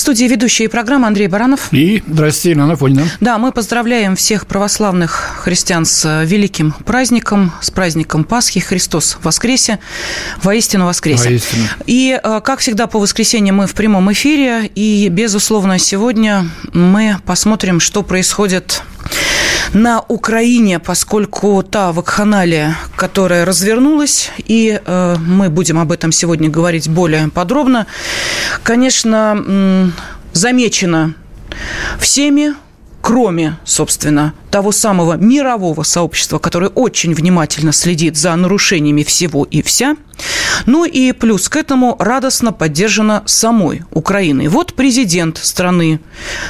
студии ведущие программы Андрей Баранов. И, здрасте, Елена Фонина. Да, мы поздравляем всех православных христиан с э, великим праздником, с праздником Пасхи. Христос воскресе, воистину воскресе. Воистину. И, э, как всегда, по воскресеньям мы в прямом эфире. И, безусловно, сегодня мы посмотрим, что происходит на Украине, поскольку та вакханалия, которая развернулась, и э, мы будем об этом сегодня говорить более подробно, конечно, замечена всеми, кроме, собственно, того самого мирового сообщества, которое очень внимательно следит за нарушениями всего и вся. Ну и плюс к этому радостно поддержана самой Украиной. Вот президент страны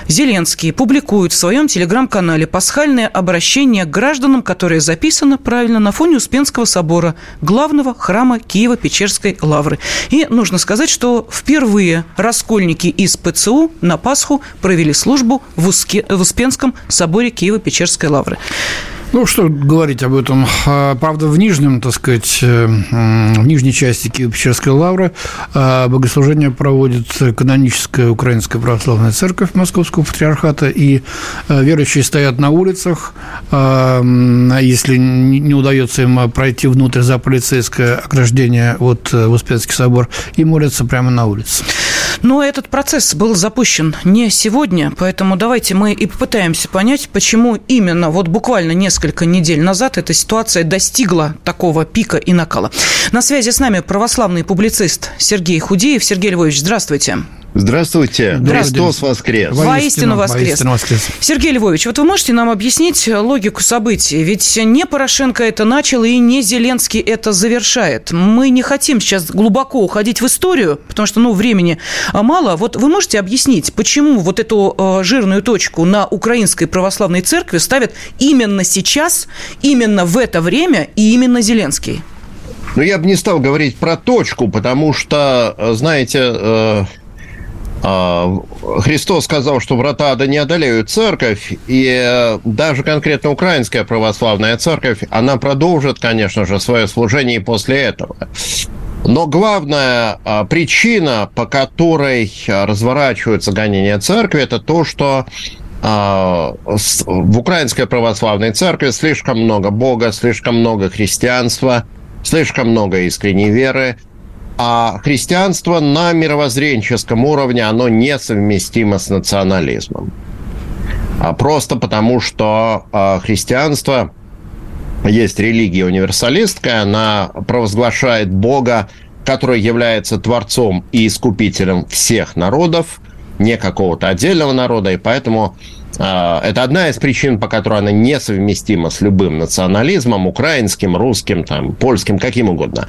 Зеленский публикует в своем телеграм-канале пасхальное обращение к гражданам, которое записано правильно на фоне Успенского собора, главного храма Киева-Печерской лавры. И нужно сказать, что впервые раскольники из ПЦУ на Пасху провели службу в, Уске, в Успенском соборе Киева-Печерской Печерской лавры. Ну, что говорить об этом. А, правда, в нижнем, так сказать, э, в нижней части Киево-Печерской лавры а, богослужение проводит каноническая Украинская Православная Церковь Московского Патриархата, и э, верующие стоят на улицах, а, если не удается им пройти внутрь за полицейское ограждение вот э, Успенский собор, и молятся прямо на улице. Но этот процесс был запущен не сегодня, поэтому давайте мы и попытаемся понять, почему именно вот буквально несколько недель назад эта ситуация достигла такого пика и накала. На связи с нами православный публицист Сергей Худеев. Сергей Львович, здравствуйте. Здравствуйте. Христос воскрес. Воистину воскрес. Воистину воскрес. Сергей Львович, вот вы можете нам объяснить логику событий? Ведь не Порошенко это начал, и не Зеленский это завершает. Мы не хотим сейчас глубоко уходить в историю, потому что, ну, времени мало. Вот вы можете объяснить, почему вот эту э, жирную точку на Украинской Православной Церкви ставят именно сейчас, именно в это время и именно Зеленский? Ну, я бы не стал говорить про точку, потому что, э, знаете, э, а, Христос сказал, что врата ада не одолеют церковь, и даже конкретно украинская православная церковь, она продолжит, конечно же, свое служение после этого. Но главная а, причина, по которой разворачиваются гонения церкви, это то, что а, в украинской православной церкви слишком много Бога, слишком много христианства, слишком много искренней веры – а христианство на мировоззренческом уровне, оно несовместимо с национализмом. А просто потому, что а, христианство есть религия универсалистская, она провозглашает Бога, который является творцом и искупителем всех народов, не какого-то отдельного народа, и поэтому э, это одна из причин, по которой она несовместима с любым национализмом, украинским, русским, там, польским, каким угодно.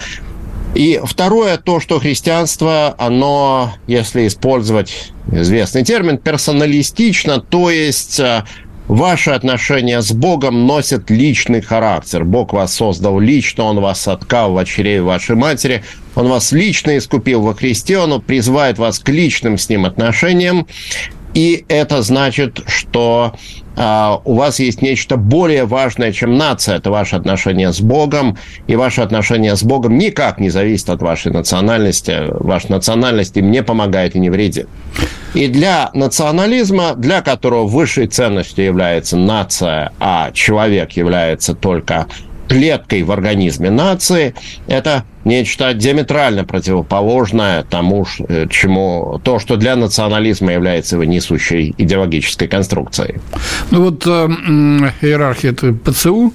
И второе, то, что христианство, оно, если использовать известный термин, персоналистично, то есть э, ваши отношения с Богом носят личный характер. Бог вас создал лично, Он вас откал в очерее вашей матери, Он вас лично искупил во Христе, Он призывает вас к личным с Ним отношениям. И это значит, что а, у вас есть нечто более важное, чем нация. Это ваше отношение с Богом. И ваше отношение с Богом никак не зависит от вашей национальности. Ваша национальность им не помогает и не вредит. И для национализма, для которого высшей ценностью является нация, а человек является только клеткой в организме нации, это нечто диаметрально противоположное тому, э, чему то, что для национализма является его несущей идеологической конструкцией. Ну вот э, иерархия это ПЦУ,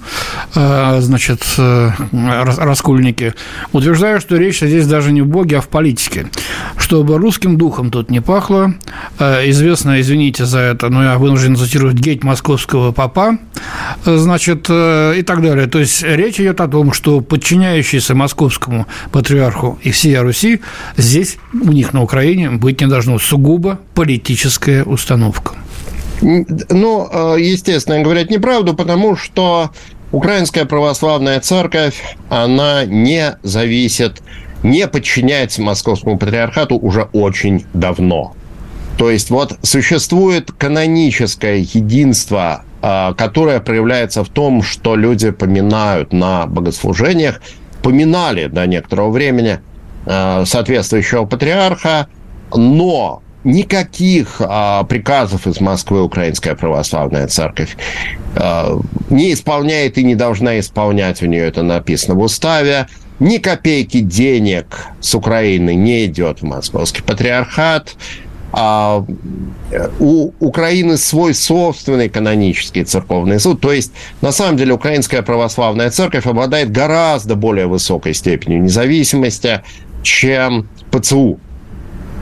э, значит, э, раскольники, утверждают, что речь здесь даже не в Боге, а в политике. Чтобы русским духом тут не пахло, э, известно, извините за это, но я вынужден цитировать геть московского папа, э, значит, э, и так далее. То есть речь идет о том, что подчиняющиеся московскому римскому патриарху и всей Руси, здесь у них на Украине быть не должно сугубо политическая установка. Ну, э, естественно, говорят неправду, потому что Украинская православная церковь, она не зависит, не подчиняется московскому патриархату уже очень давно. То есть вот существует каноническое единство, а, которое проявляется в том, что люди поминают на богослужениях, поминали до некоторого времени а, соответствующего патриарха, но никаких а, приказов из Москвы Украинская Православная Церковь а, не исполняет и не должна исполнять. У нее это написано в уставе. Ни копейки денег с Украины не идет в Московский Патриархат. А у Украины свой собственный канонический церковный суд. То есть, на самом деле, Украинская православная церковь обладает гораздо более высокой степенью независимости, чем ПЦУ.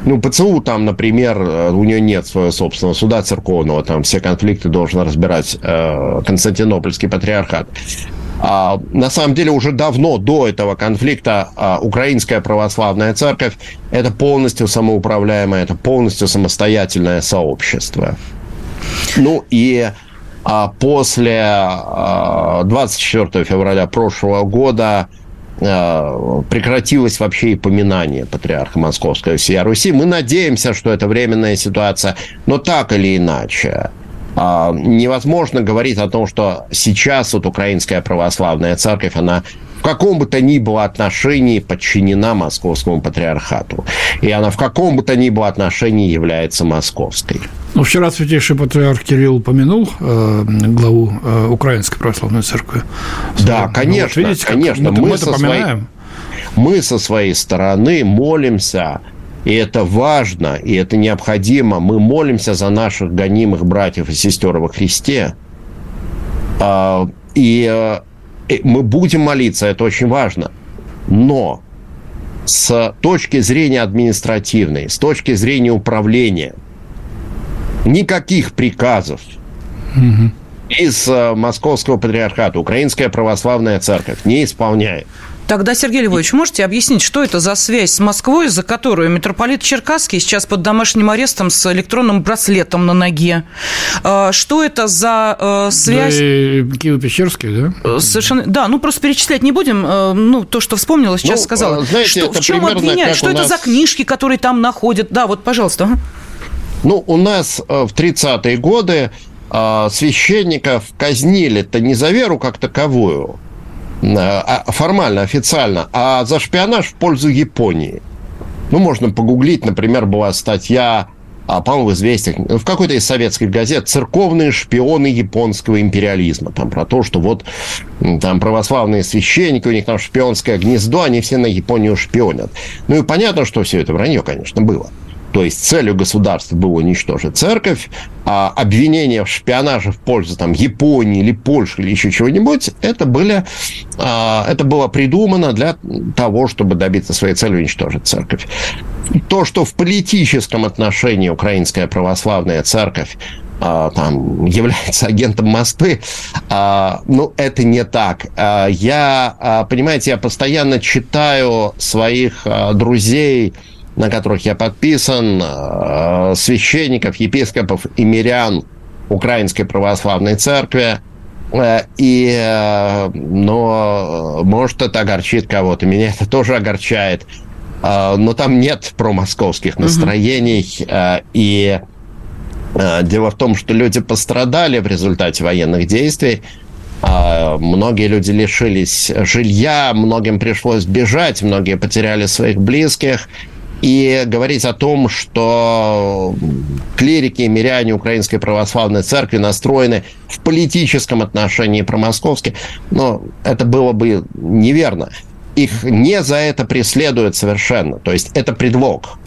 Ну, ПЦУ там, например, э, у нее нет своего собственного суда церковного, там все конфликты должен разбирать э, Константинопольский патриархат. А, на самом деле уже давно до этого конфликта а, Украинская православная церковь это полностью самоуправляемое, это полностью самостоятельное сообщество. Ну и а, после а, 24 февраля прошлого года прекратилось вообще и поминание патриарха Московского всея Руси. Мы надеемся, что это временная ситуация, но так или иначе – невозможно говорить о том, что сейчас вот украинская православная церковь, она в каком бы то ни было отношении подчинена московскому патриархату. И она в каком бы то ни было отношении является московской. Ну, вчера святейший патриарх Кирилл упомянул э, главу э, Украинской православной церкви. Да, конечно, ну, вот видите, конечно. Мы, мы, со своей, мы со своей стороны молимся и это важно, и это необходимо. Мы молимся за наших гонимых братьев и сестер во Христе. А, и мы будем молиться, это очень важно. Но с точки зрения административной, с точки зрения управления, никаких приказов угу. из э, Московского патриархата Украинская православная церковь не исполняет. Тогда, Сергей Львович, можете объяснить, что это за связь с Москвой, за которую митрополит Черкасский сейчас под домашним арестом с электронным браслетом на ноге? А, что это за э, связь? Да, Киево-Печерский, да? Э, совершенно, да, ну просто перечислять не будем. Э, ну, то, что вспомнила, сейчас ну, сказала. Знаете, что, в чем обвиняют? Что это нас... за книжки, которые там находят? Да, вот, пожалуйста. Ну, у нас в 30-е годы священников казнили-то не за веру как таковую, формально, официально, а за шпионаж в пользу Японии. Ну, можно погуглить, например, была статья, а, по-моему, в «Известиях», в какой-то из советских газет «Церковные шпионы японского империализма». Там про то, что вот там православные священники, у них там шпионское гнездо, они все на Японию шпионят. Ну и понятно, что все это вранье, конечно, было. То есть целью государства было уничтожить церковь, а обвинения в шпионаже в пользу там, Японии или Польши или еще чего-нибудь, это, были, а, это было придумано для того, чтобы добиться своей цели уничтожить церковь. То, что в политическом отношении Украинская православная церковь а, там, является агентом Москвы, а, ну, это не так. А, я, а, понимаете, я постоянно читаю своих а, друзей, на которых я подписан, э, священников, епископов и мирян Украинской Православной Церкви. Э, и, э, но, может, это огорчит кого-то. Меня это тоже огорчает. Но там нет промосковских настроений. Угу. И дело в том, что люди пострадали в результате военных действий. Многие люди лишились жилья, многим пришлось бежать, многие потеряли своих близких и говорить о том, что клирики и миряне Украинской Православной Церкви настроены в политическом отношении промосковски, но это было бы неверно. Их не за это преследуют совершенно. То есть это предлог.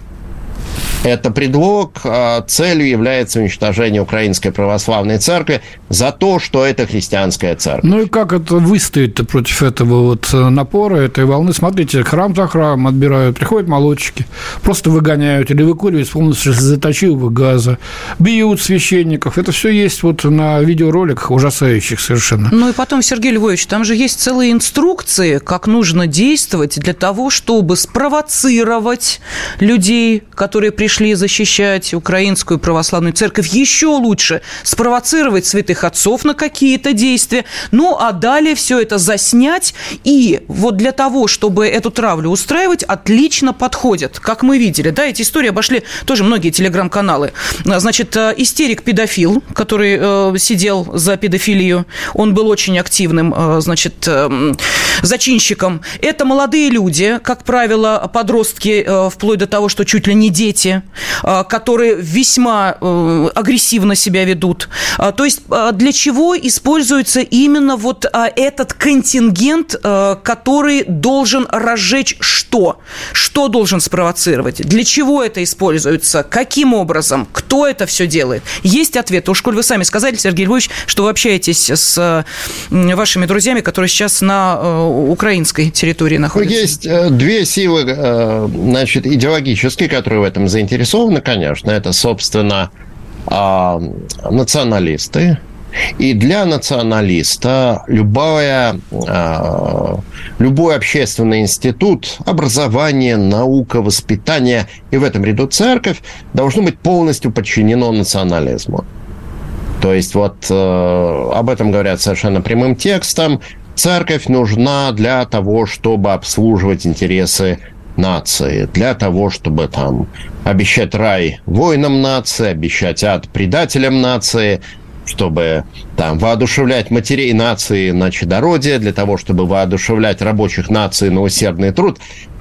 Это предлог, а, целью является уничтожение Украинской Православной Церкви за то, что это христианская церковь. Ну и как это выстоит против этого вот э, напора, этой волны? Смотрите, храм за храм отбирают, приходят молодчики, просто выгоняют или выкуривают с помощью слезоточивого газа, бьют священников. Это все есть вот на видеороликах ужасающих совершенно. Ну и потом, Сергей Львович, там же есть целые инструкции, как нужно действовать для того, чтобы спровоцировать людей, которые пришли пришли защищать украинскую православную церковь, еще лучше спровоцировать святых отцов на какие-то действия, ну а далее все это заснять. И вот для того, чтобы эту травлю устраивать, отлично подходят. Как мы видели, да, эти истории обошли тоже многие телеграм-каналы. Значит, э, истерик-педофил, который э, сидел за педофилию, он был очень активным, э, значит, э, зачинщиком. Это молодые люди, как правило, подростки, э, вплоть до того, что чуть ли не дети, э, которые весьма э, агрессивно себя ведут. Э, то есть для чего используется именно вот этот контингент, который должен разжечь что? Что должен спровоцировать? Для чего это используется? Каким образом? Кто это все делает? Есть ответ. Уж коль вы сами сказали, Сергей Львович, что вы общаетесь с вашими друзьями, которые сейчас на украинской территории Ну, находятся. Есть э, две силы, значит, идеологические, которые в этом заинтересованы, конечно. Это, собственно, а, националисты. И для националиста любая, а, любой общественный институт, образование, наука, воспитание и в этом ряду церковь должно быть полностью подчинено национализму. То есть вот э, об этом говорят совершенно прямым текстом. Церковь нужна для того, чтобы обслуживать интересы нации, для того, чтобы там обещать рай воинам нации, обещать ад предателям нации, чтобы там воодушевлять матерей нации на чадородие, для того, чтобы воодушевлять рабочих наций на усердный труд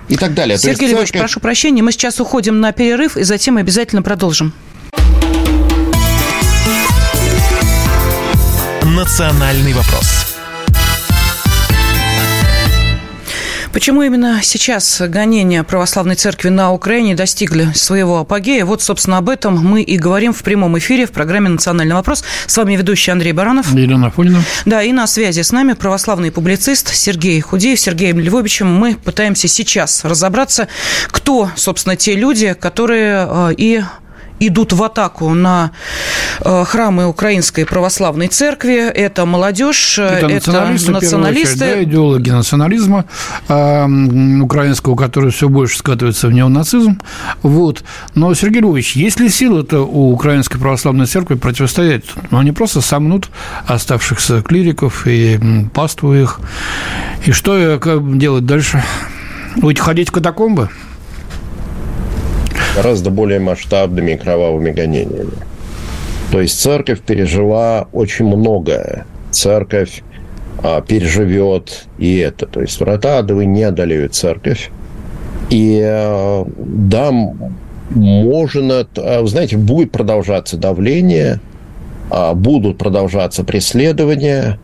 и так далее. То есть Сергей Львович, церковь- прошу прощения, мы сейчас уходим на перерыв и затем обязательно продолжим. «Национальный вопрос». Почему именно сейчас гонения православной церкви на Украине достигли своего апогея? Вот, собственно, об этом мы и говорим в прямом эфире в программе «Национальный вопрос». С вами ведущий Андрей Баранов. Елена Афонина. Да, и на связи с нами православный публицист Сергей Худеев. Сергеем Львовичем мы пытаемся сейчас разобраться, кто, собственно, те люди, которые э, и идут в атаку на э, храмы Украинской Православной Церкви. Это молодежь, э, Это националисты, в первую очередь, да, идеологи национализма м, украинского, который все больше скатывается в неонацизм. Вот. Но, Сергей Львович, есть ли силы-то у Украинской Православной Церкви противостоять? Ну, они просто сомнут оставшихся клириков и паству их. И что э, делать дальше? Будете ходить в катакомбы? Гораздо более масштабными и кровавыми гонениями. То есть церковь пережила очень многое. Церковь а, переживет и это. То есть врата адовы не одолеют церковь. И а, да, можно, а, знаете, будет продолжаться давление, а, будут продолжаться преследования.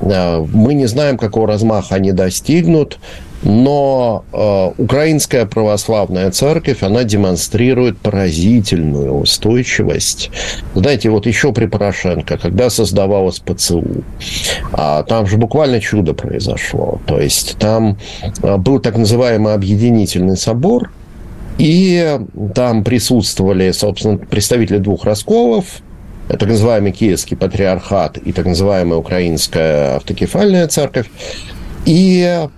Мы не знаем, какого размаха они достигнут, но э, Украинская православная церковь, она демонстрирует поразительную устойчивость. Знаете, вот еще при Порошенко, когда создавалась ПЦУ, а, там же буквально чудо произошло. То есть там а, был так называемый объединительный собор, и там присутствовали, собственно, представители двух расколов, так называемый Киевский патриархат и так называемая Украинская автокефальная церковь. И э,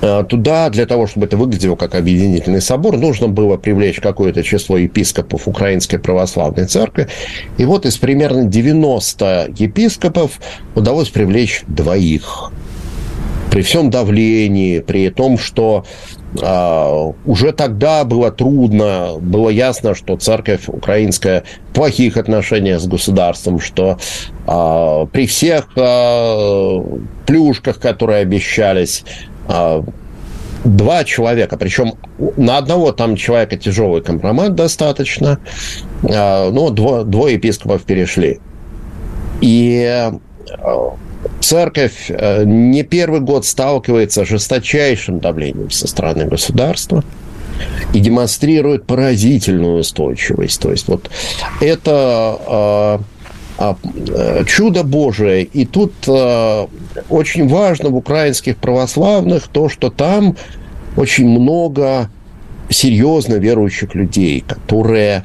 туда, для того, чтобы это выглядело как объединительный собор, нужно было привлечь какое-то число епископов Украинской Православной Церкви. И вот из примерно 90 епископов удалось привлечь двоих. При всем давлении, при том, что а, уже тогда было трудно, было ясно, что церковь украинская в плохих отношениях с государством, что а, при всех а, плюшках, которые обещались, два человека, причем на одного там человека тяжелый компромат достаточно, а, но дво- двое епископов перешли. И а, церковь э, не первый год сталкивается с жесточайшим давлением со стороны государства и демонстрирует поразительную устойчивость. То есть вот это а, чудо Божие. И тут э, очень важно в украинских православных то, что там очень много серьезно верующих людей, которые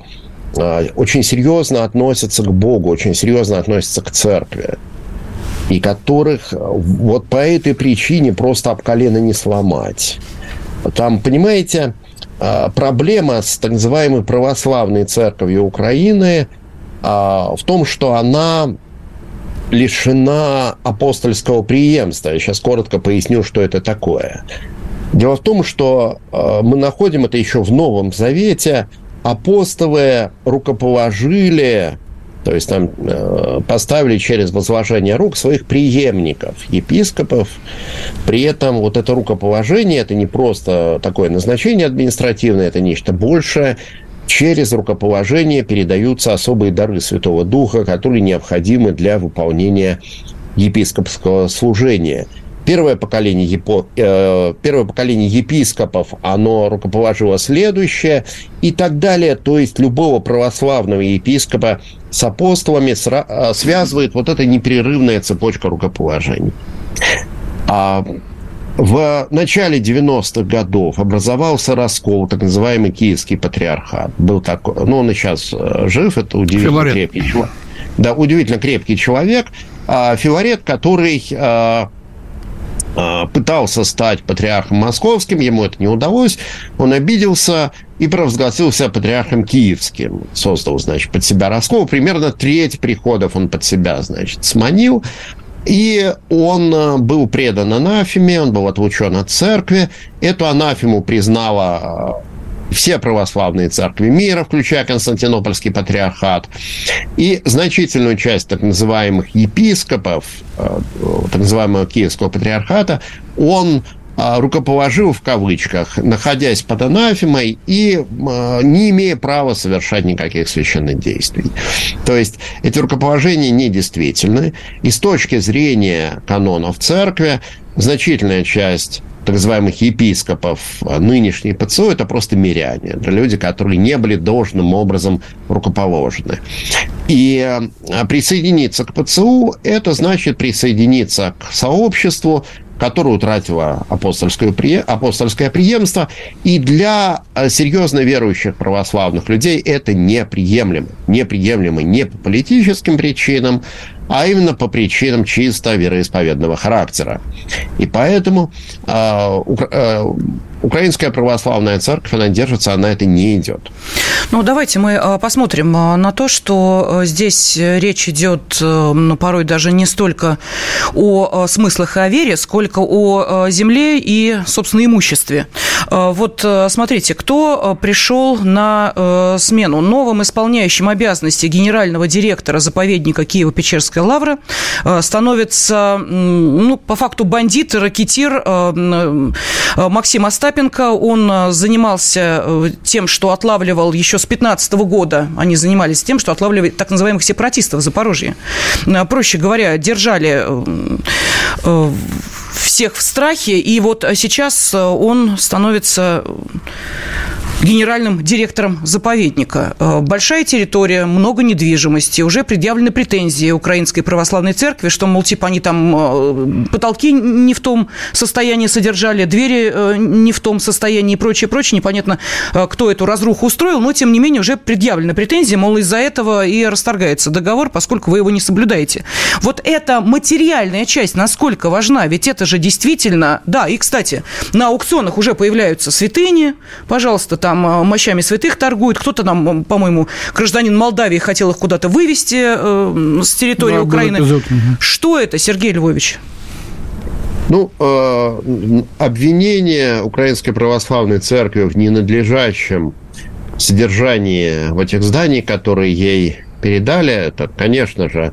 э, очень серьезно относятся к Богу, очень серьезно относятся к церкви и которых э, вот по этой причине просто об колено не сломать. Там, понимаете, проблема с так называемой православной церковью Украины в том, что она лишена апостольского преемства. Я сейчас коротко поясню, что это такое. Дело в том, что мы находим это еще в Новом Завете. Апостолы рукоположили то есть там э, поставили через возложение рук своих преемников, епископов. При этом вот это рукоположение, это не просто такое назначение административное, это нечто большее. Через рукоположение передаются особые дары Святого Духа, которые необходимы для выполнения епископского служения – Первое поколение, епо, э, первое поколение епископов, оно рукоположило следующее и так далее. То есть любого православного епископа с апостолами сра, э, связывает вот эта непрерывная цепочка рукоположений. А в начале 90-х годов образовался раскол, так называемый Киевский патриархат. Был такой, ну, он и сейчас э, жив, это удивительно Филарет. крепкий человек. Да, удивительно крепкий человек. А, Филарет, который а, а, пытался стать патриархом московским, ему это не удалось, он обиделся и провозгласил себя патриархом киевским. Создал, значит, под себя раскол. Примерно треть приходов он под себя, значит, сманил. И он а, был предан анафеме, он был отлучен от церкви. Эту анафему признала а, все православные церкви мира, включая Константинопольский патриархат, и значительную часть так называемых епископов, э, так называемого Киевского патриархата, он э, рукоположил в кавычках, находясь под анафемой и э, не имея права совершать никаких священных действий. То есть эти рукоположения недействительны. И с точки зрения канонов церкви значительная часть так называемых епископов а, нынешней ПЦУ, это просто миряне. Это люди, которые не были должным образом рукоположены. И а, присоединиться к ПЦУ – это значит присоединиться к сообществу, которое утратило апостольское, апостольское преемство. И для а, серьезно верующих православных людей это неприемлемо. Неприемлемо не по политическим причинам, а именно по причинам чисто вероисповедного характера. И поэтому э, э, Украинская православная церковь, она держится, она это не идет. Ну, давайте мы а, посмотрим а, на то, что а, здесь речь идет, ну, порой даже не столько о смыслах и о вере, сколько о земле и, собственно, имуществе. Вот смотрите, кто пришел на смену новым исполняющим обязанности генерального директора заповедника Киево-Печерская лавра становится, ну, по факту бандит, ракетир Максим Остапенко. Он э, занимался э, тем, что отлавливал еще с 15 года. Они занимались тем, что отлавливали так называемых сепаратистов в Запорожье. Э, проще говоря, держали всех в страхе, и вот сейчас он становится генеральным директором заповедника. Э, большая территория, много недвижимости. Уже предъявлены претензии Украинской Православной Церкви, что, мол, типа они там э, потолки не в том состоянии содержали, двери э, не в том состоянии и прочее, прочее. Непонятно, кто эту разруху устроил, но, тем не менее, уже предъявлены претензии, мол, из-за этого и расторгается договор, поскольку вы его не соблюдаете. Вот эта материальная часть насколько важна? Ведь это же действительно... Да, и, кстати, на аукционах уже появляются святыни, пожалуйста, там там э, мощами святых торгуют, кто-то там, по-моему, гражданин Молдавии хотел их куда-то вывести э, с территории да, Украины. Эпизод. Что это, Сергей Львович? Ну, э, обвинение Украинской Православной Церкви в ненадлежащем содержании в этих зданиях, которые ей передали, это, конечно же,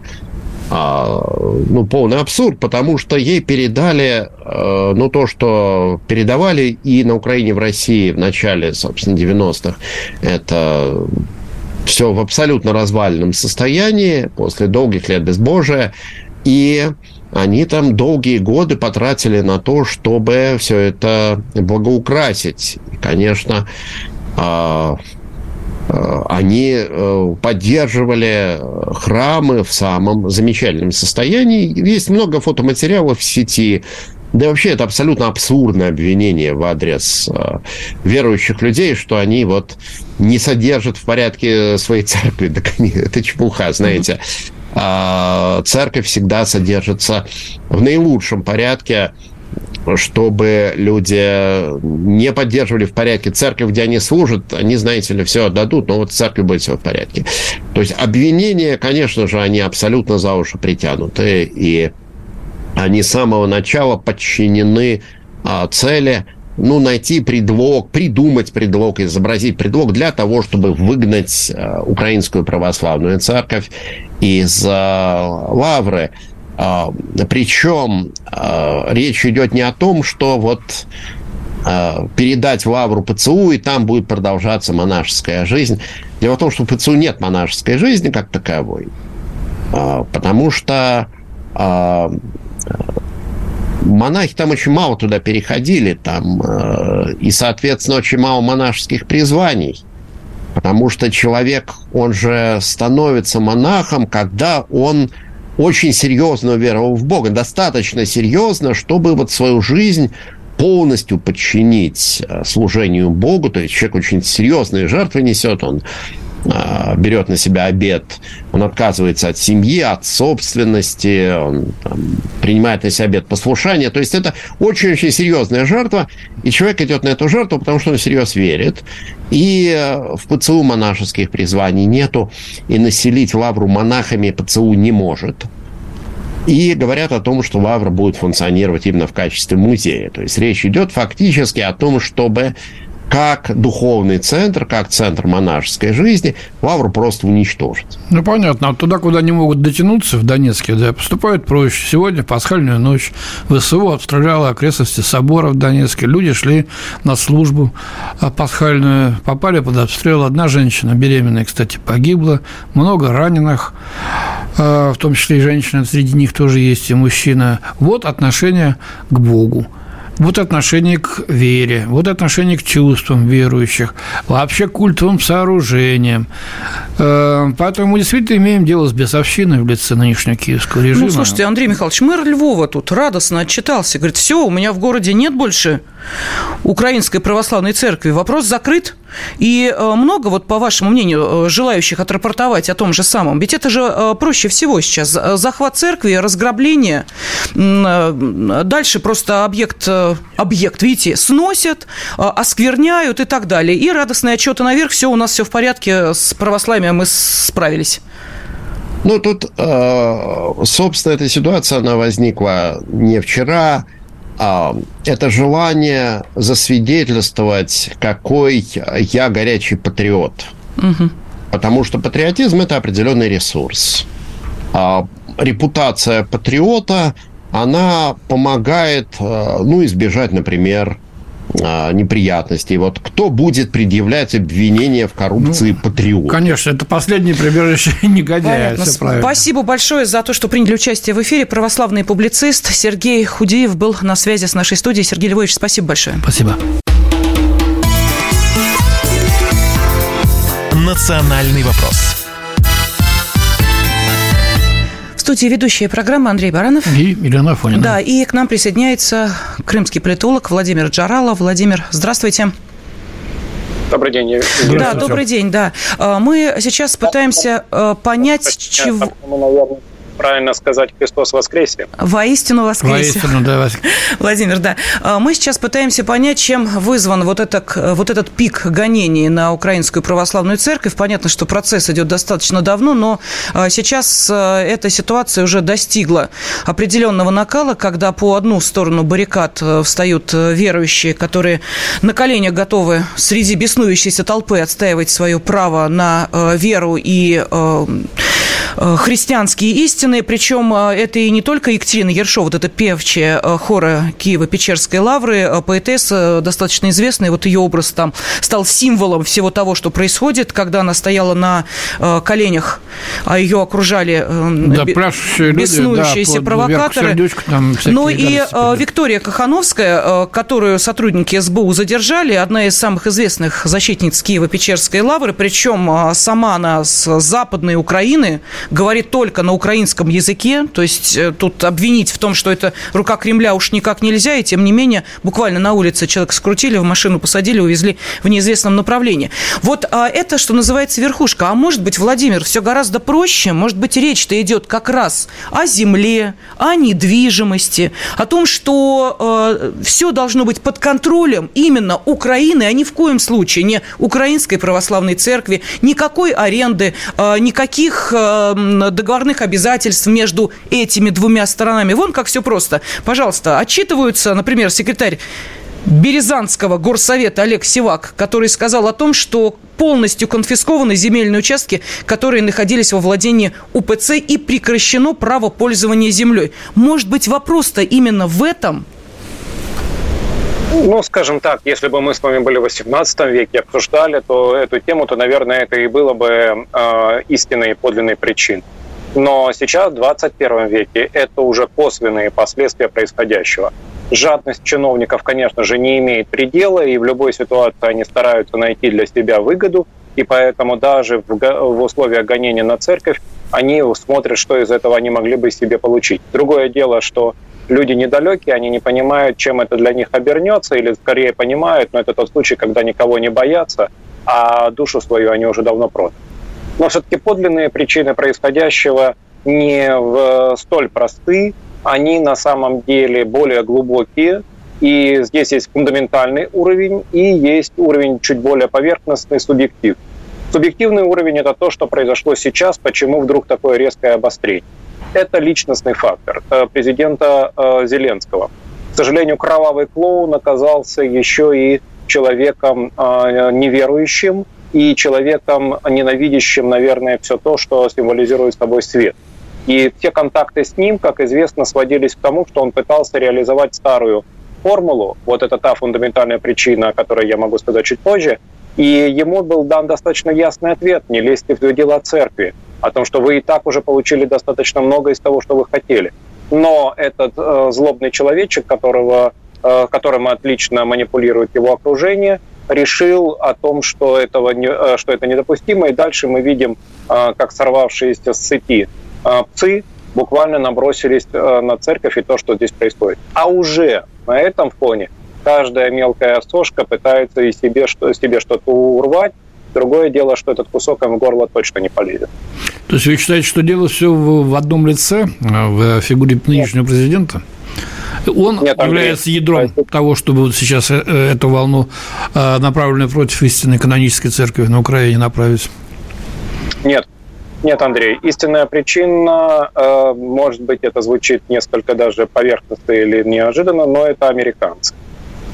ну, полный абсурд, потому что ей передали, э, ну, то, что передавали и на Украине, и в России в начале, собственно, 90-х. Это все в абсолютно развальном состоянии после долгих лет безбожия. И они там долгие годы потратили на то, чтобы все это благоукрасить. И, конечно, а, они э, поддерживали храмы в самом замечательном состоянии. Есть много фотоматериалов в сети. Да и вообще это абсолютно абсурдное обвинение в адрес э, верующих людей, что они вот не содержат в порядке своей церкви. Они, это чепуха, знаете. А, церковь всегда содержится в наилучшем порядке чтобы люди не поддерживали в порядке церковь, где они служат, они, знаете ли, все отдадут, но вот церкви будет все в порядке. То есть обвинения, конечно же, они абсолютно за уши притянуты, и они с самого начала подчинены а, цели – ну, найти предлог, придумать предлог, изобразить предлог для того, чтобы выгнать э, украинскую православную церковь из э, Лавры. Э, причем речь идет не о том, что вот передать в Лавру ПЦУ, и там будет продолжаться монашеская жизнь. Дело в том, что в ПЦУ нет монашеской жизни как таковой, потому что монахи там очень мало туда переходили, там, и, соответственно, очень мало монашеских призваний. Потому что человек, он же становится монахом, когда он очень серьезно веровал в Бога, достаточно серьезно, чтобы вот свою жизнь полностью подчинить э, служению Богу, то есть человек очень серьезные жертвы несет, он берет на себя обед, он отказывается от семьи, от собственности, он там, принимает на себя обед послушания. То есть это очень-очень серьезная жертва, и человек идет на эту жертву, потому что он всерьез верит. И э, в ПЦУ монашеских призваний нету, и населить лавру монахами ПЦУ не может. И говорят о том, что Лавра будет функционировать именно в качестве музея. То есть речь идет фактически о том, чтобы как духовный центр, как центр монашеской жизни, Лавру просто уничтожить. Ну, понятно. А туда, куда они могут дотянуться, в Донецке, да, поступают проще. Сегодня, пасхальную ночь, ВСУ обстреляла окрестности собора в Донецке. Люди шли на службу пасхальную, попали под обстрел. Одна женщина, беременная, кстати, погибла. Много раненых, а, в том числе и женщины, среди них тоже есть и мужчина. Вот отношение к Богу вот отношение к вере, вот отношение к чувствам верующих, вообще к культовым сооружениям. Э, поэтому мы действительно имеем дело с бесовщиной в лице нынешнего киевского режима. Ну, слушайте, Андрей Михайлович, мэр Львова тут радостно отчитался. Говорит, все, у меня в городе нет больше Украинской православной церкви. Вопрос закрыт. И э, много, вот по вашему мнению, э, желающих отрапортовать о том же самом. Ведь это же э, проще всего сейчас. Захват церкви, разграбление. Дальше просто объект, объект, видите, сносят, оскверняют и так далее. И радостные отчеты наверх, все, у нас все в порядке, с православием мы справились. Ну, тут, собственно, эта ситуация, она возникла не вчера, это желание засвидетельствовать, какой я горячий патриот. Угу. Потому что патриотизм – это определенный ресурс. А репутация патриота, она помогает а, ну, избежать, например, а, неприятностей. Вот кто будет предъявлять обвинения в коррупции ну, патриот? Конечно, это последнее прибежище негодяя. Спасибо большое за то, что приняли участие в эфире. Православный публицист Сергей Худеев был на связи с нашей студией. Сергей Львович, спасибо большое. Спасибо. Национальный вопрос студии ведущая программы Андрей Баранов. И Елена Афонина. Да, и к нам присоединяется крымский политолог Владимир Джарала. Владимир, здравствуйте. Добрый день. Да, добрый день, да. А, мы сейчас пытаемся э, понять, чего правильно сказать Христос воскресе. Воистину воскресе. Воистину, да. Владимир, да. А, мы сейчас пытаемся понять, чем вызван вот, это, вот этот пик гонений на Украинскую Православную Церковь. Понятно, что процесс идет достаточно давно, но а, сейчас а, эта ситуация уже достигла определенного накала, когда по одну сторону баррикад встают верующие, которые на коленях готовы среди беснующейся толпы отстаивать свое право на веру и христианские истины, причем а, это и не только Екатерина Ершова, вот эта певчая а, хора Киева-Печерской лавры, а, поэтесса, достаточно известная, вот ее образ там стал символом всего того, что происходит, когда она стояла на коленях, а ее окружали да, беснующиеся люди, да, провокаторы. Там ну и Виктория Кахановская, которую сотрудники СБУ задержали, одна из самых известных защитниц Киева-Печерской лавры, причем сама она с западной Украины, говорит только на украинском языке, то есть э, тут обвинить в том, что это рука Кремля уж никак нельзя, и тем не менее буквально на улице человека скрутили, в машину посадили, увезли в неизвестном направлении. Вот а это, что называется, верхушка. А может быть, Владимир, все гораздо проще, может быть, речь-то идет как раз о земле, о недвижимости, о том, что э, все должно быть под контролем именно Украины, а ни в коем случае не Украинской православной церкви, никакой аренды, э, никаких э, договорных обязательств между этими двумя сторонами. Вон как все просто. Пожалуйста, отчитываются, например, секретарь Березанского горсовета Олег Сивак, который сказал о том, что полностью конфискованы земельные участки, которые находились во владении УПЦ и прекращено право пользования землей. Может быть, вопрос-то именно в этом? Ну, скажем так, если бы мы с вами были в 18 веке обсуждали, то эту тему, то, наверное, это и было бы э, истинной и подлинной причиной. Но сейчас, в 21 веке, это уже косвенные последствия происходящего. Жадность чиновников, конечно же, не имеет предела, и в любой ситуации они стараются найти для себя выгоду, и поэтому даже в, в условиях гонения на церковь они смотрят, что из этого они могли бы себе получить. Другое дело, что люди недалекие, они не понимают, чем это для них обернется, или скорее понимают, но это тот случай, когда никого не боятся, а душу свою они уже давно продали. Но все-таки подлинные причины происходящего не в столь просты, они на самом деле более глубокие, и здесь есть фундаментальный уровень и есть уровень чуть более поверхностный, субъектив. Субъективный уровень – это то, что произошло сейчас, почему вдруг такое резкое обострение. Это личностный фактор э, президента э, Зеленского. К сожалению, кровавый клоун оказался еще и человеком э, неверующим и человеком ненавидящим, наверное, все то, что символизирует собой свет – и все контакты с ним, как известно, сводились к тому, что он пытался реализовать старую формулу. Вот это та фундаментальная причина, о которой я могу сказать чуть позже. И ему был дан достаточно ясный ответ – не лезьте в дела церкви, о том, что вы и так уже получили достаточно много из того, что вы хотели. Но этот э, злобный человечек, которого, э, которым отлично манипулирует его окружение, решил о том, что, этого не, э, что это недопустимо. И дальше мы видим, э, как сорвавшиеся с сети а, псы буквально набросились э, на церковь и то, что здесь происходит. А уже на этом фоне каждая мелкая сошка пытается и себе, что, себе что-то урвать, Другое дело, что этот кусок им в горло точно не полезет. То есть вы считаете, что дело все в, одном лице, э, в фигуре нынешнего Нет. президента? Он Нет, является ядром это... того, чтобы вот сейчас э, эту волну, направленную против истинной канонической церкви на Украине, направить? Нет, нет, Андрей, истинная причина, э, может быть, это звучит несколько даже поверхностно или неожиданно, но это американцы.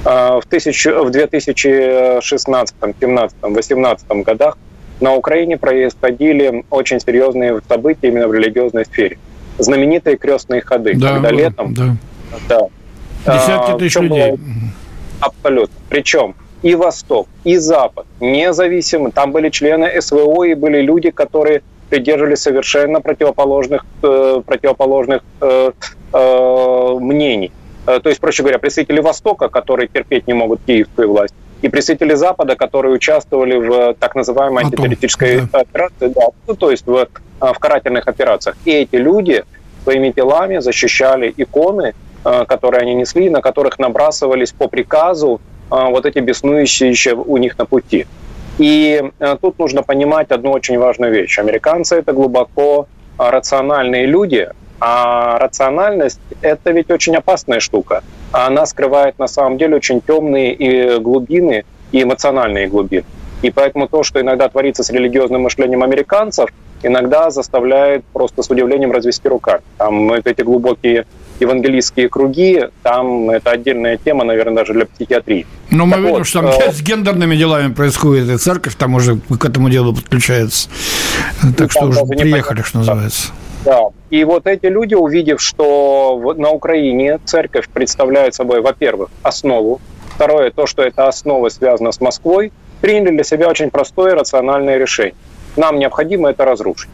Э, в, тысяч, в 2016, 2017, 2018 годах на Украине происходили очень серьезные события именно в религиозной сфере. Знаменитые крестные ходы, да, когда летом... Да. Да. Десятки а, тысяч людей. Было... Абсолютно. Причем и Восток, и Запад, независимо. Там были члены СВО и были люди, которые придерживались совершенно противоположных, э, противоположных э, э, мнений. Э, то есть, проще говоря, представители Востока, которые терпеть не могут киевскую власть, и представители Запада, которые участвовали в так называемой антитеррористической да. операции, да, ну, то есть в, э, в карательных операциях. И эти люди своими телами защищали иконы, э, которые они несли, на которых набрасывались по приказу вот эти беснующие у них на пути. И э, тут нужно понимать одну очень важную вещь. Американцы это глубоко рациональные люди, а рациональность – это ведь очень опасная штука. Она скрывает на самом деле очень темные и глубины, и эмоциональные глубины. И поэтому то, что иногда творится с религиозным мышлением американцев, иногда заставляет просто с удивлением развести руками. Там эти глубокие евангелистские круги, там это отдельная тема, наверное, даже для психиатрии. Но мы так видим, вот, что там э... с гендерными делами происходит, и церковь там уже к этому делу подключается. Так что уже приехали, что называется. Да. И вот эти люди, увидев, что на Украине церковь представляет собой, во-первых, основу, второе, то, что эта основа связана с Москвой, приняли для себя очень простое рациональное решение. Нам необходимо это разрушить.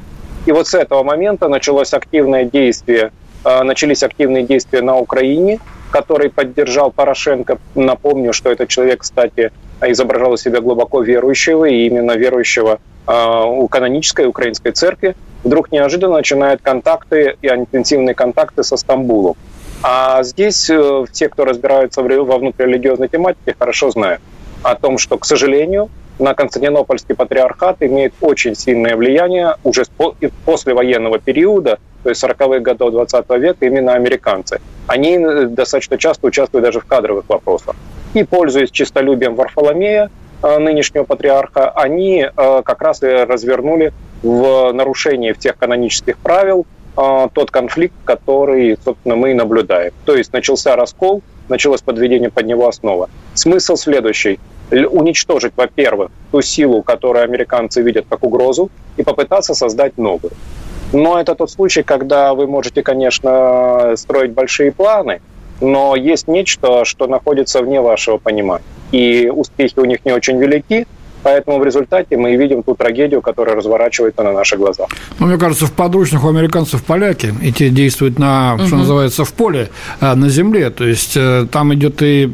И вот с этого момента началось активное действие Э, начались активные действия на Украине, который поддержал Порошенко. Напомню, что этот человек, кстати, изображал себя глубоко верующего, и именно верующего э, у канонической украинской церкви. Вдруг неожиданно начинают контакты и интенсивные контакты со Стамбулом. А здесь э, те, кто разбираются во внутрирелигиозной тематике, хорошо знают о том, что, к сожалению, на Константинопольский патриархат имеет очень сильное влияние уже после военного периода, то есть 40-х годов 20 века, именно американцы. Они э, достаточно часто участвуют даже в кадровых вопросах. И, пользуясь честолюбием Варфоломея, э, нынешнего патриарха, они как раз и развернули в нарушении тех канонических правил тот конфликт, который, собственно, мы и наблюдаем. То есть начался раскол, началось подведение под него основа. Смысл следующий. Уничтожить, во-первых, ту силу, которую американцы видят как угрозу, и попытаться создать новую. Но это тот случай, когда вы можете, конечно, строить большие планы, но есть нечто, что находится вне вашего понимания. И успехи у них не очень велики, Поэтому в результате мы видим ту трагедию, которая разворачивается на наших глазах. Ну, мне кажется, в подручных у американцев поляки, и те действуют на, угу. что называется, в поле, а, на земле. То есть э, там идет и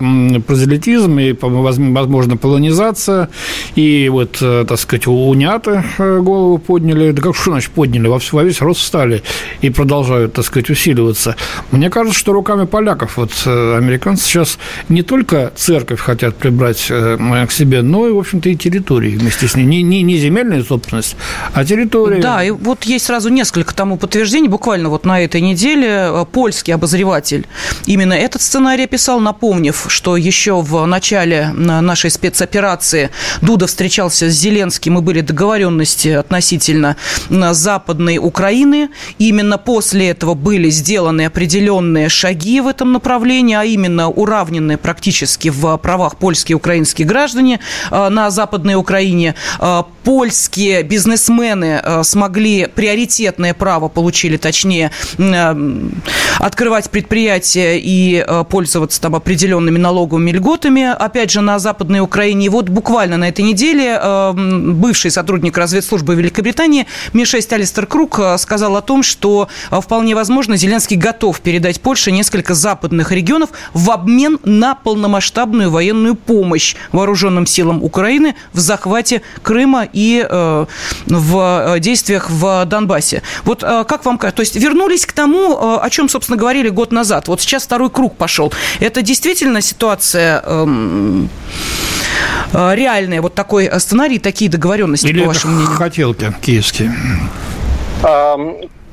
прозелитизм, и, возможно, полонизация, и вот, э, так сказать, уняты э, голову подняли. Да как что значит подняли? Во, во весь рост стали и продолжают, так сказать, усиливаться. Мне кажется, что руками поляков вот американцы сейчас не только церковь хотят прибрать к себе, но и, в общем-то, и территорию территории вместе с ней. Не, не, не земельная собственность, а территория. Да, и вот есть сразу несколько тому подтверждений. Буквально вот на этой неделе э, польский обозреватель именно этот сценарий писал, напомнив, что еще в начале нашей спецоперации Дуда встречался с Зеленским, и были договоренности относительно Западной Украины. Именно после этого были сделаны определенные шаги в этом направлении, а именно уравненные практически в правах польские и украинские граждане э, на Западной Западной Украине э, польские бизнесмены э, смогли приоритетное право, получили, точнее, э, открывать предприятия и пользоваться там определенными налоговыми льготами, опять же, на Западной Украине. И вот буквально на этой неделе бывший сотрудник разведслужбы Великобритании Ми-6 Алистер Круг сказал о том, что вполне возможно Зеленский готов передать Польше несколько западных регионов в обмен на полномасштабную военную помощь вооруженным силам Украины в захвате Крыма и э, в э, действиях в Донбассе. Вот э, как вам кажется? То есть вернулись к тому, о чем, собственно, говорили год назад. Вот сейчас второй круг пошел. Это действительно ситуация эм, реальная, вот такой сценарий, такие договоренности, Или по вашему мнению? хотелки киевские?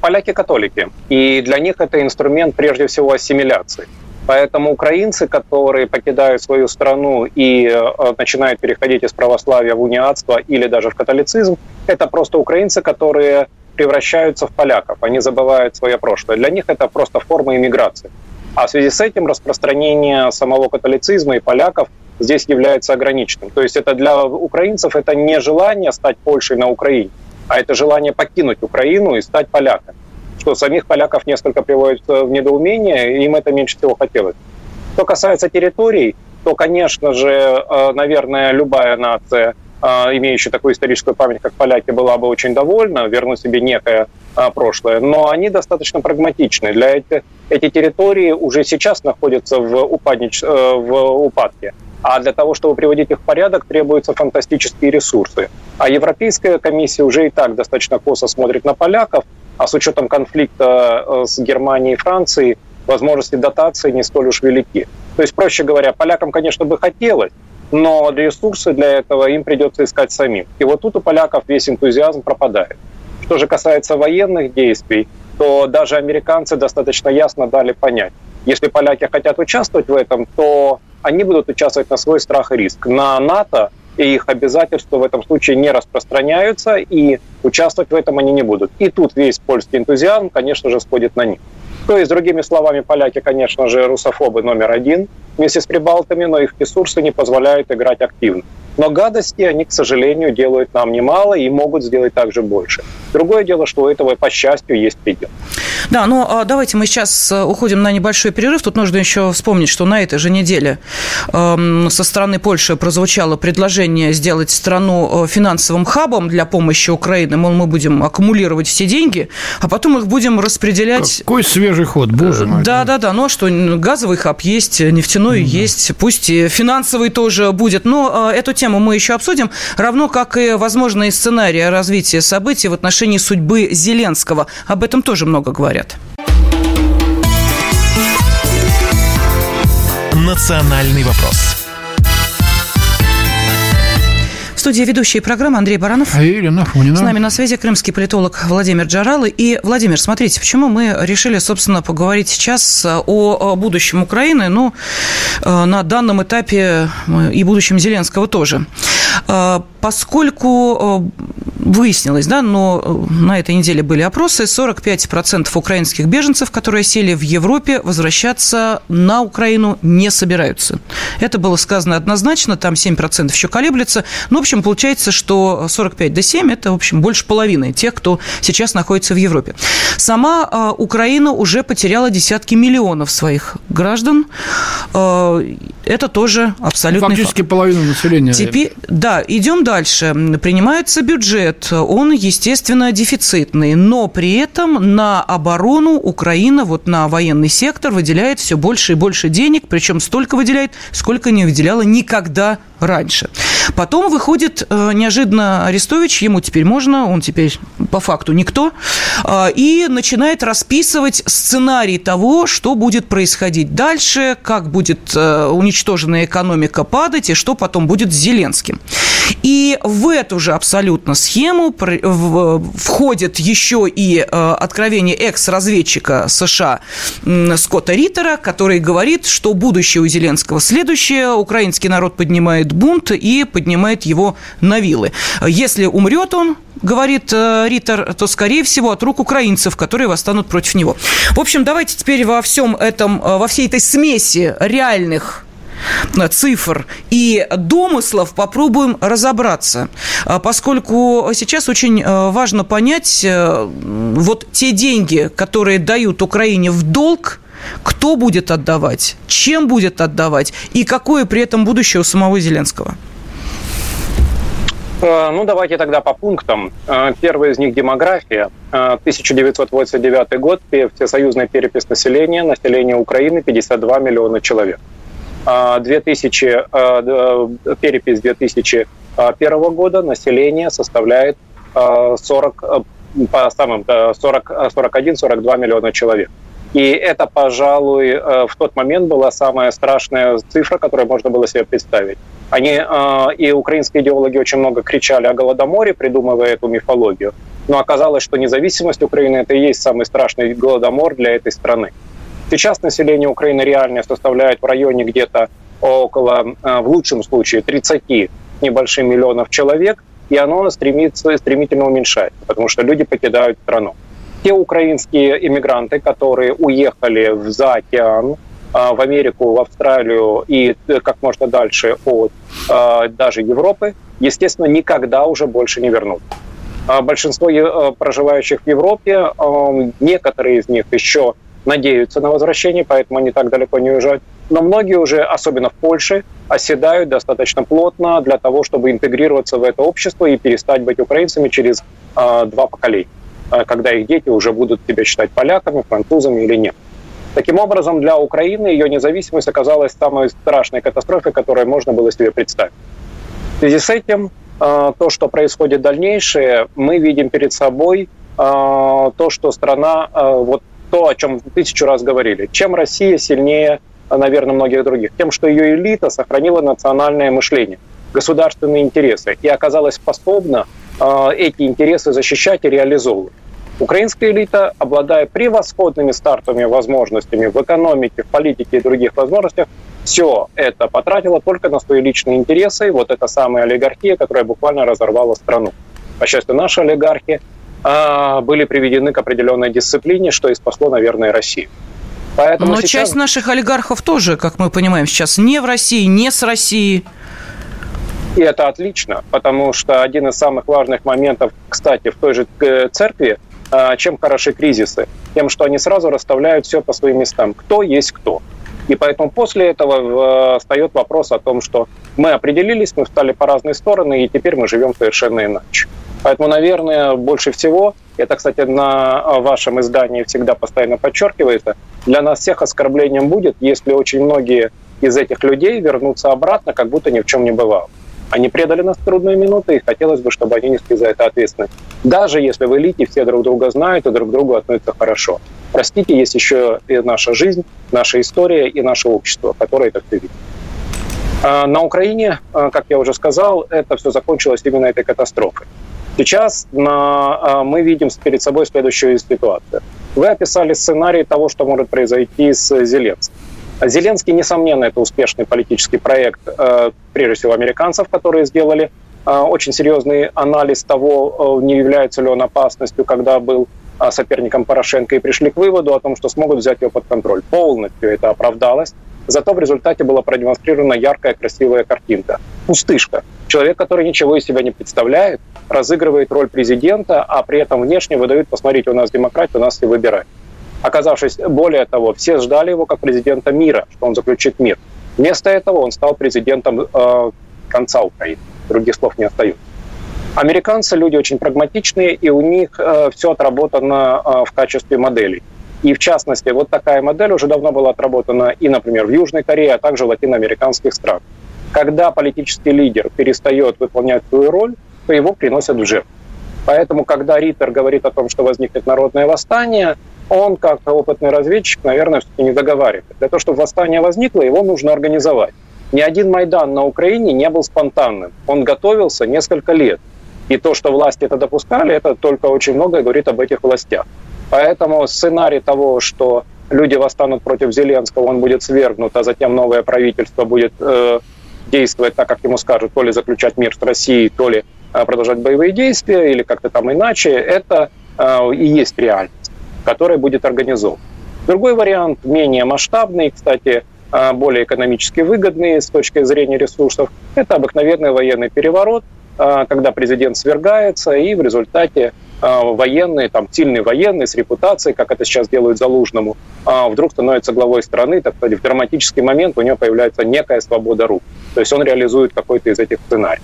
Поляки католики, и для них это инструмент прежде всего ассимиляции. Поэтому украинцы, которые покидают свою страну и э, начинают переходить из православия в униатство или даже в католицизм, это просто украинцы, которые превращаются в поляков, они забывают свое прошлое. Для них это просто форма иммиграции. А в связи с этим распространение самого католицизма и поляков здесь является ограниченным. То есть это для украинцев это не желание стать Польшей на Украине, а это желание покинуть Украину и стать поляками что самих поляков несколько приводит в недоумение, им это меньше всего хотелось. Что касается территорий, то, конечно же, э, наверное, любая нация, э, имеющая такую историческую память, как поляки, была бы очень довольна вернуть себе некое э, прошлое, но они достаточно прагматичны. Для этих, эти территории уже сейчас находятся в, упаднич, в упадке. А для того, чтобы приводить их в порядок, требуются фантастические ресурсы. А Европейская комиссия уже и так достаточно косо смотрит на поляков, а с учетом конфликта э, с Германией и Францией возможности дотации не столь уж велики. То есть, проще говоря, полякам, конечно, бы хотелось, но ресурсы для этого им придется искать самим. И вот тут у поляков весь энтузиазм пропадает. Что же касается военных действий, то даже американцы достаточно ясно дали понять, если поляки хотят участвовать в этом, то они будут участвовать на свой страх и риск. На НАТО и их обязательства в этом случае не распространяются, и участвовать в этом они не будут. И тут весь польский энтузиазм, конечно же, сходит на них. То есть, другими словами, поляки, конечно же, русофобы номер один вместе с прибалтами, но их ресурсы не позволяют играть активно. Но гадости они, к сожалению, делают нам немало и могут сделать также больше. Другое дело, что у этого, по счастью, есть предел. Да, ну а давайте мы сейчас э, уходим на небольшой перерыв. Тут нужно еще вспомнить, что на этой же неделе э, со стороны Польши прозвучало предложение сделать страну э, финансовым хабом для помощи Украины. Мол, мы будем аккумулировать все деньги, а потом их будем распределять... Какой свежий ход, боже мой. Да, да, да. Ну а что, газовый хаб есть, нефтяной mm-hmm. есть, пусть и финансовый тоже будет. Но э, эту тему мы еще обсудим, равно как и возможные сценарии развития событий в отношении судьбы Зеленского. Об этом тоже много говорят. «Национальный вопрос» студии ведущие программы Андрей Баранов. А Ирина Фунина. С нами на связи крымский политолог Владимир Джаралы. И, Владимир, смотрите, почему мы решили, собственно, поговорить сейчас о будущем Украины, ну, э, на данном этапе э, и будущем Зеленского тоже. Э, поскольку выяснилось, да, но на этой неделе были опросы, 45% украинских беженцев, которые сели в Европе, возвращаться на Украину не собираются. Это было сказано однозначно, там 7% еще колеблется. Ну, в общем, получается, что 45 до 7 – это, в общем, больше половины тех, кто сейчас находится в Европе. Сама э, Украина уже потеряла десятки миллионов своих граждан. Э, это тоже абсолютно Фактически факт. половина населения. Теперь, да, идем дальше. Принимается бюджет. Он, естественно, дефицитный, но при этом на оборону Украина, вот на военный сектор выделяет все больше и больше денег, причем столько выделяет, сколько не выделяла никогда раньше. Потом выходит э, неожиданно Арестович, ему теперь можно, он теперь по факту никто, э, и начинает расписывать сценарий того, что будет происходить дальше, как будет э, уничтожена экономика падать и что потом будет с Зеленским. И в эту же абсолютно схему входит еще и откровение экс-разведчика США Скотта Риттера, который говорит, что будущее у Зеленского следующее. Украинский народ поднимает бунт и поднимает его на вилы. Если умрет он, говорит э, Риттер, то, скорее всего, от рук украинцев, которые восстанут против него. В общем, давайте теперь во всем этом, э, во всей этой смеси реальных э, цифр и домыслов попробуем разобраться, поскольку сейчас очень важно понять вот те деньги, которые дают Украине в долг, кто будет отдавать, чем будет отдавать и какое при этом будущее у самого Зеленского. Э, ну, давайте тогда по пунктам. Э, первый из них – демография. 1989 э, год, всесоюзная перепись населения, население Украины 52 миллиона человек. 2000, перепись 2001 года население составляет 40, по самым 40, 41-42 миллиона человек. И это, пожалуй, э, в тот момент была самая страшная цифра, которую можно было себе представить. Они э, и украинские идеологи очень много кричали о Голодоморе, придумывая эту мифологию. Но оказалось, что независимость Украины – это и есть самый страшный Голодомор для этой страны. Сейчас население Украины реально составляет в районе где-то около, э, в лучшем случае, 30 небольшим миллионов человек, и оно стремится, стремительно уменьшается, потому что люди покидают страну те украинские иммигранты, которые уехали за океан, а, в Америку, в Австралию и э, как можно дальше от а, даже Европы, естественно, никогда уже больше не вернутся. А большинство проживающих в Европе, некоторые из них еще надеются на возвращение, поэтому они так далеко не уезжают. Но многие уже, особенно в Польше, оседают достаточно плотно для того, чтобы интегрироваться в это общество и перестать быть украинцами через два поколения. Э, когда их дети уже будут себя считать поляками, французами или нет. Таким образом, для Украины ее независимость оказалась самой страшной катастрофой, которую можно было себе представить. В связи с этим, э, то, что происходит дальнейшее, мы видим перед собой э, то, что страна, вот то, о чем тысячу раз говорили. Чем Россия сильнее, наверное, многих других? Тем, что ее элита сохранила национальное мышление, государственные интересы и оказалась способна эти интересы защищать и реализовывать. Украинская элита, обладая превосходными стартовыми возможностями в экономике, в политике и других возможностях, все это потратила только на свои личные интересы. Вот это самая олигархия, которая буквально разорвала страну. По счастью, наши олигархи э, были приведены к определенной дисциплине, что и спасло, наверное, Россию. Поэтому Но сейчас... часть наших олигархов тоже, как мы понимаем, сейчас не в России, не с Россией. И это отлично, потому что один из самых важных моментов, кстати, в той же э, церкви чем хороши кризисы? Тем, что они сразу расставляют все по своим местам. Кто есть кто. И поэтому после этого встает вопрос о том, что мы определились, мы встали по разные стороны, и теперь мы живем совершенно иначе. Поэтому, наверное, больше всего, это, кстати, на вашем издании всегда постоянно подчеркивается, для нас всех оскорблением будет, если очень многие из этих людей вернутся обратно, как будто ни в чем не бывало. Они предали нас в трудные минуты, и хотелось бы, чтобы они несли за это ответственность. Даже если в элите все друг друга знают и друг к другу относятся хорошо. Простите, есть еще и наша жизнь, наша история и наше общество, которое это все видит. А, на Украине, а, как я уже сказал, это все закончилось именно этой катастрофой. Сейчас на, а, мы видим перед собой следующую ситуацию. Вы описали сценарий того, что может произойти с Зеленским. Зеленский, несомненно, это успешный политический проект, э, прежде всего, американцев, которые сделали э, очень серьезный анализ того, э, не является ли он опасностью, когда был соперником Порошенко, и пришли к выводу о том, что смогут взять его под контроль. Полностью это оправдалось. Зато в результате была продемонстрирована яркая, красивая картинка. Пустышка. Человек, который ничего из себя не представляет, разыгрывает роль президента, а при этом внешне выдают, посмотрите, у нас демократия, у нас все выбирают. Оказавшись, более того, все ждали его как президента мира, что он заключит мир. Вместо этого он стал президентом э, конца Украины. Других слов не остается. Американцы люди очень прагматичные, и у них э, все отработано э, в качестве моделей. И в частности, вот такая модель уже давно была отработана и, например, в Южной Корее, а также в латиноамериканских странах. Когда политический лидер перестает выполнять свою роль, то его приносят в жертву. Поэтому, когда Риттер говорит о том, что возникнет народное восстание, он, как опытный разведчик, наверное, все-таки не договаривает. Для того, чтобы восстание возникло, его нужно организовать. Ни один Майдан на Украине не был спонтанным. Он готовился несколько лет. И то, что власти это допускали, это только очень многое говорит об этих властях. Поэтому сценарий того, что люди восстанут против Зеленского, он будет свергнут, а затем новое правительство будет э, действовать так, как ему скажут, то ли заключать мир с Россией, то ли э, продолжать боевые действия, или как-то там иначе, это э, и есть реальность, которая будет организована. Другой вариант, менее масштабный, кстати, э, более экономически выгодный с точки зрения ресурсов, это обыкновенный военный переворот, э, когда президент свергается, и в результате а, военный, там, сильный военный с репутацией, как это сейчас делают Залужному, а, вдруг становится главой страны, так сказать, в драматический момент у него появляется некая свобода рук. То есть он реализует какой-то из этих сценариев.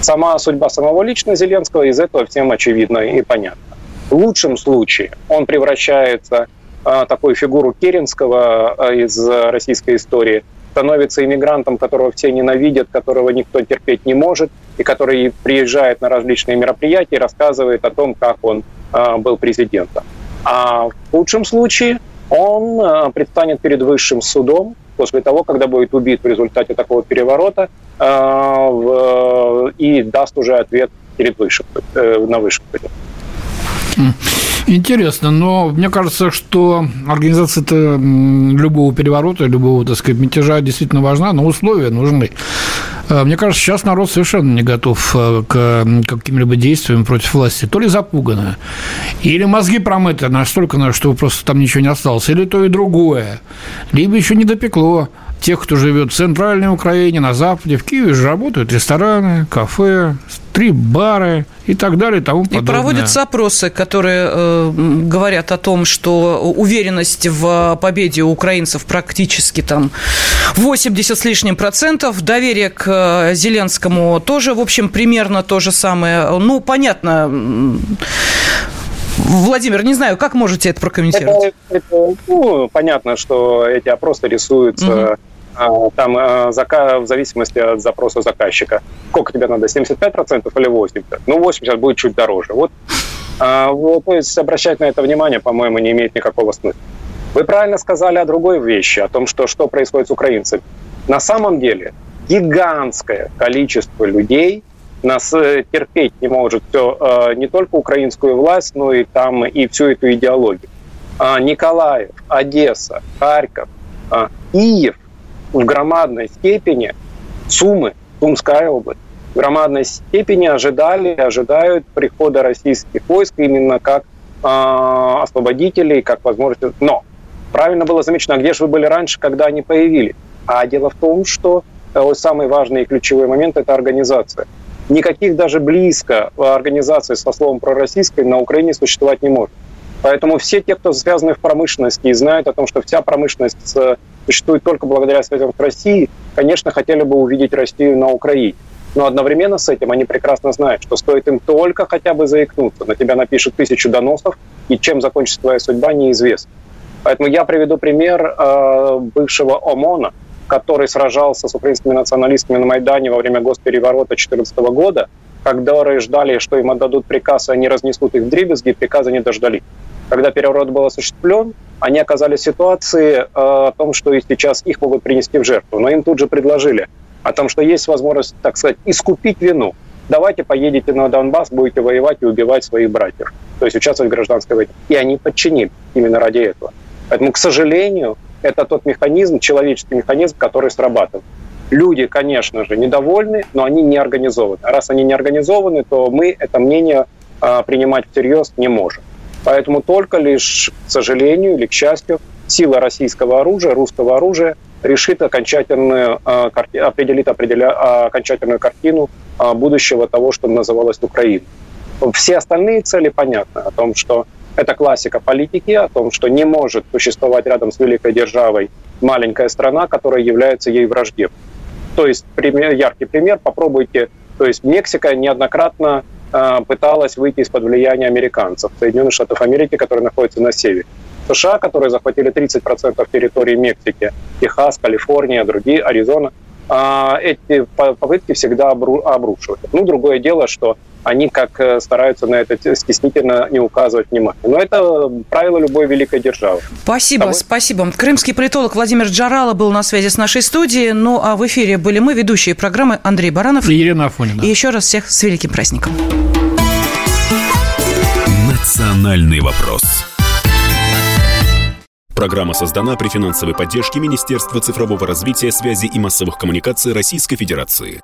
Сама судьба самого лично Зеленского из этого всем очевидно и понятно. В лучшем случае он превращается в такую фигуру Керенского из российской истории – становится иммигрантом, которого все ненавидят, которого никто терпеть не может, и который приезжает на различные мероприятия и рассказывает о том, как он э, был президентом. А в лучшем случае он предстанет перед высшим судом после того, когда будет убит в результате такого переворота и даст уже ответ перед высшим, э, на высшем суде. Интересно, но мне кажется, что организация любого переворота, любого, так сказать, мятежа действительно важна, но условия нужны. Э, мне кажется, сейчас народ совершенно не готов э, к каким-либо действиям против власти. То ли запуганы, или мозги промыты настолько, что просто там ничего не осталось, или то и другое. Либо еще не допекло тех, кто живет в центральной Украине, на западе. В Киеве же работают рестораны, кафе, три бары и так далее и тому подобное. И проводятся опросы, которые э, говорят о том, что уверенность в победе украинцев практически там 80 с лишним процентов, доверие к э, Зеленскому тоже, в общем, примерно то же самое. Ну, понятно, Владимир, не знаю, как можете это прокомментировать? Это, это, ну, понятно, что эти опросы рисуются угу там а, в зависимости от запроса заказчика. Сколько тебе надо, 75% или 80%? Ну, 80 будет чуть дороже. А, вот, то есть обращать на это внимание, по-моему, не имеет никакого смысла. Вы правильно сказали о другой вещи, о том, что, что происходит с украинцами. На самом деле гигантское количество людей нас э, терпеть не может все, не только украинскую власть, но и там и всю эту идеологию. Николаев, Одесса, Харьков, Киев в громадной степени Сумы, Сумская область, в громадной степени ожидали, ожидают прихода российских войск именно как э, освободителей, как возможность. Но правильно было замечено, а где же вы были раньше, когда они появились? А дело в том, что э, самый важный и ключевой момент – это организация. Никаких даже близко организаций со словом пророссийской на Украине существовать не может. Поэтому все те, кто связаны в промышленности и знают о том, что вся промышленность э, существует только благодаря связям с Россией, конечно, хотели бы увидеть Россию на Украине. Но одновременно с этим они прекрасно знают, что стоит им только хотя бы заикнуться, на тебя напишут тысячу доносов, и чем закончится твоя судьба, неизвестно. Поэтому я приведу пример э, бывшего ОМОНа, который сражался с украинскими националистами на Майдане во время госпереворота 2014 года, которые ждали, что им отдадут приказ, и они разнесут их в дребезги, приказа не дождались когда переворот был осуществлен, они оказались в ситуации э, о том, что и сейчас их могут принести в жертву. Но им тут же предложили о том, что есть возможность, так сказать, искупить вину. Давайте поедете на Донбасс, будете воевать и убивать своих братьев. То есть участвовать в гражданской войне. И они подчинили именно ради этого. Поэтому, к сожалению, это тот механизм, человеческий механизм, который срабатывает. Люди, конечно же, недовольны, но они не организованы. Раз они не организованы, то мы это мнение э, принимать всерьез не можем. Поэтому только лишь, к сожалению или к счастью, сила российского оружия, русского оружия решит а, определит определя, а, окончательную картину а, будущего того, что называлось Украиной. Все остальные цели понятны о том, что это классика политики, о том, что не может существовать рядом с великой державой маленькая страна, которая является ей враждебной. То есть пример, яркий пример, попробуйте, то есть Мексика неоднократно пыталась выйти из-под влияния американцев, Соединенных Штатов Америки, которые находятся на севере. США, которые захватили 30% территории Мексики, Техас, Калифорния, другие, Аризона, а, эти попытки всегда обрушивают. Ну, другое дело, что они как э, стараются на это стеснительно не указывать внимание. Но это правило любой великой державы. Спасибо, Тобой... спасибо. Крымский политолог Владимир Джарала был на связи с нашей студией. Ну, а в эфире были мы, ведущие программы Андрей Баранов и Ирина Афонина. И еще раз всех с великим праздником. Национальный вопрос. Программа создана при финансовой поддержке Министерства цифрового развития, связи и массовых коммуникаций Российской Федерации.